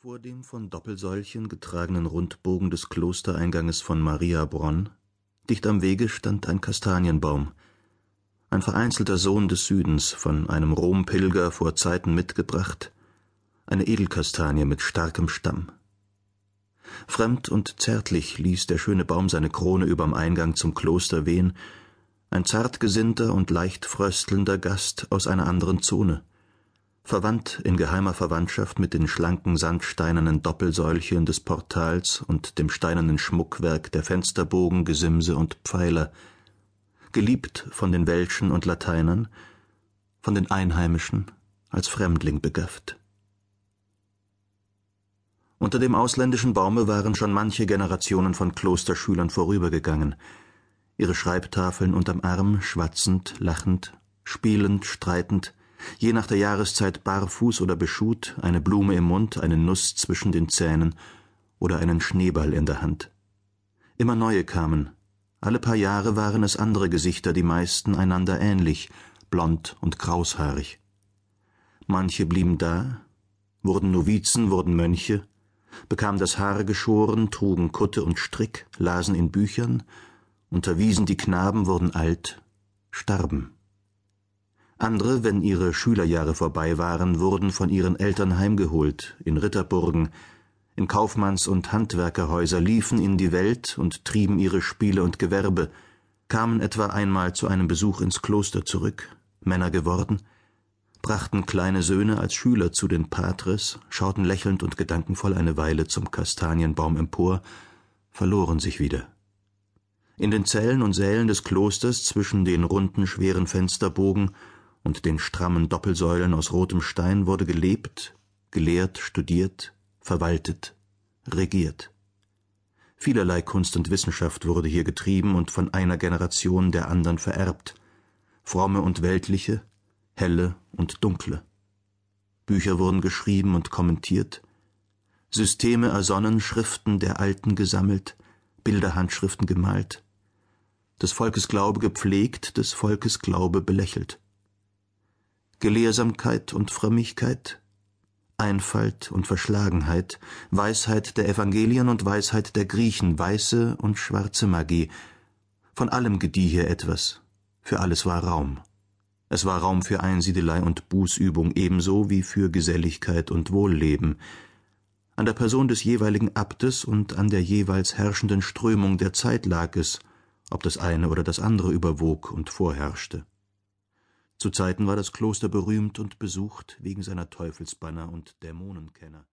Vor dem von Doppelsäulchen getragenen Rundbogen des Klostereinganges von Mariabronn, dicht am Wege, stand ein Kastanienbaum, ein vereinzelter Sohn des Südens, von einem Rompilger vor Zeiten mitgebracht, eine Edelkastanie mit starkem Stamm. Fremd und zärtlich ließ der schöne Baum seine Krone überm Eingang zum Kloster wehen, ein zartgesinnter und leicht fröstelnder Gast aus einer anderen Zone verwandt in geheimer Verwandtschaft mit den schlanken sandsteinernen Doppelsäulchen des Portals und dem steinernen Schmuckwerk der Fensterbogen, Gesimse und Pfeiler, geliebt von den Welschen und Lateinern, von den Einheimischen als Fremdling begafft. Unter dem ausländischen Baume waren schon manche Generationen von Klosterschülern vorübergegangen, ihre Schreibtafeln unterm Arm, schwatzend, lachend, spielend, streitend, je nach der Jahreszeit barfuß oder beschuht, eine Blume im Mund, eine Nuss zwischen den Zähnen oder einen Schneeball in der Hand. Immer neue kamen. Alle paar Jahre waren es andere Gesichter, die meisten einander ähnlich, blond und kraushaarig. Manche blieben da, wurden Novizen, wurden Mönche, bekamen das Haar geschoren, trugen Kutte und Strick, lasen in Büchern, unterwiesen die Knaben, wurden alt, starben. Andere, wenn ihre Schülerjahre vorbei waren, wurden von ihren Eltern heimgeholt, in Ritterburgen, in Kaufmanns- und Handwerkerhäuser, liefen in die Welt und trieben ihre Spiele und Gewerbe, kamen etwa einmal zu einem Besuch ins Kloster zurück, Männer geworden, brachten kleine Söhne als Schüler zu den Patres, schauten lächelnd und gedankenvoll eine Weile zum Kastanienbaum empor, verloren sich wieder. In den Zellen und Sälen des Klosters zwischen den runden, schweren Fensterbogen und den strammen Doppelsäulen aus rotem Stein wurde gelebt, gelehrt, studiert, verwaltet, regiert. Vielerlei Kunst und Wissenschaft wurde hier getrieben und von einer Generation der anderen vererbt, fromme und weltliche, helle und dunkle. Bücher wurden geschrieben und kommentiert, Systeme ersonnen, Schriften der Alten gesammelt, Bilderhandschriften gemalt, des Volkes Glaube gepflegt, des Volkes Glaube belächelt. Gelehrsamkeit und Frömmigkeit, Einfalt und Verschlagenheit, Weisheit der Evangelien und Weisheit der Griechen, weiße und schwarze Magie. Von allem gedieh hier etwas, für alles war Raum. Es war Raum für Einsiedelei und Bußübung ebenso wie für Geselligkeit und Wohlleben. An der Person des jeweiligen Abtes und an der jeweils herrschenden Strömung der Zeit lag es, ob das eine oder das andere überwog und vorherrschte. Zu Zeiten war das Kloster berühmt und besucht wegen seiner Teufelsbanner und Dämonenkenner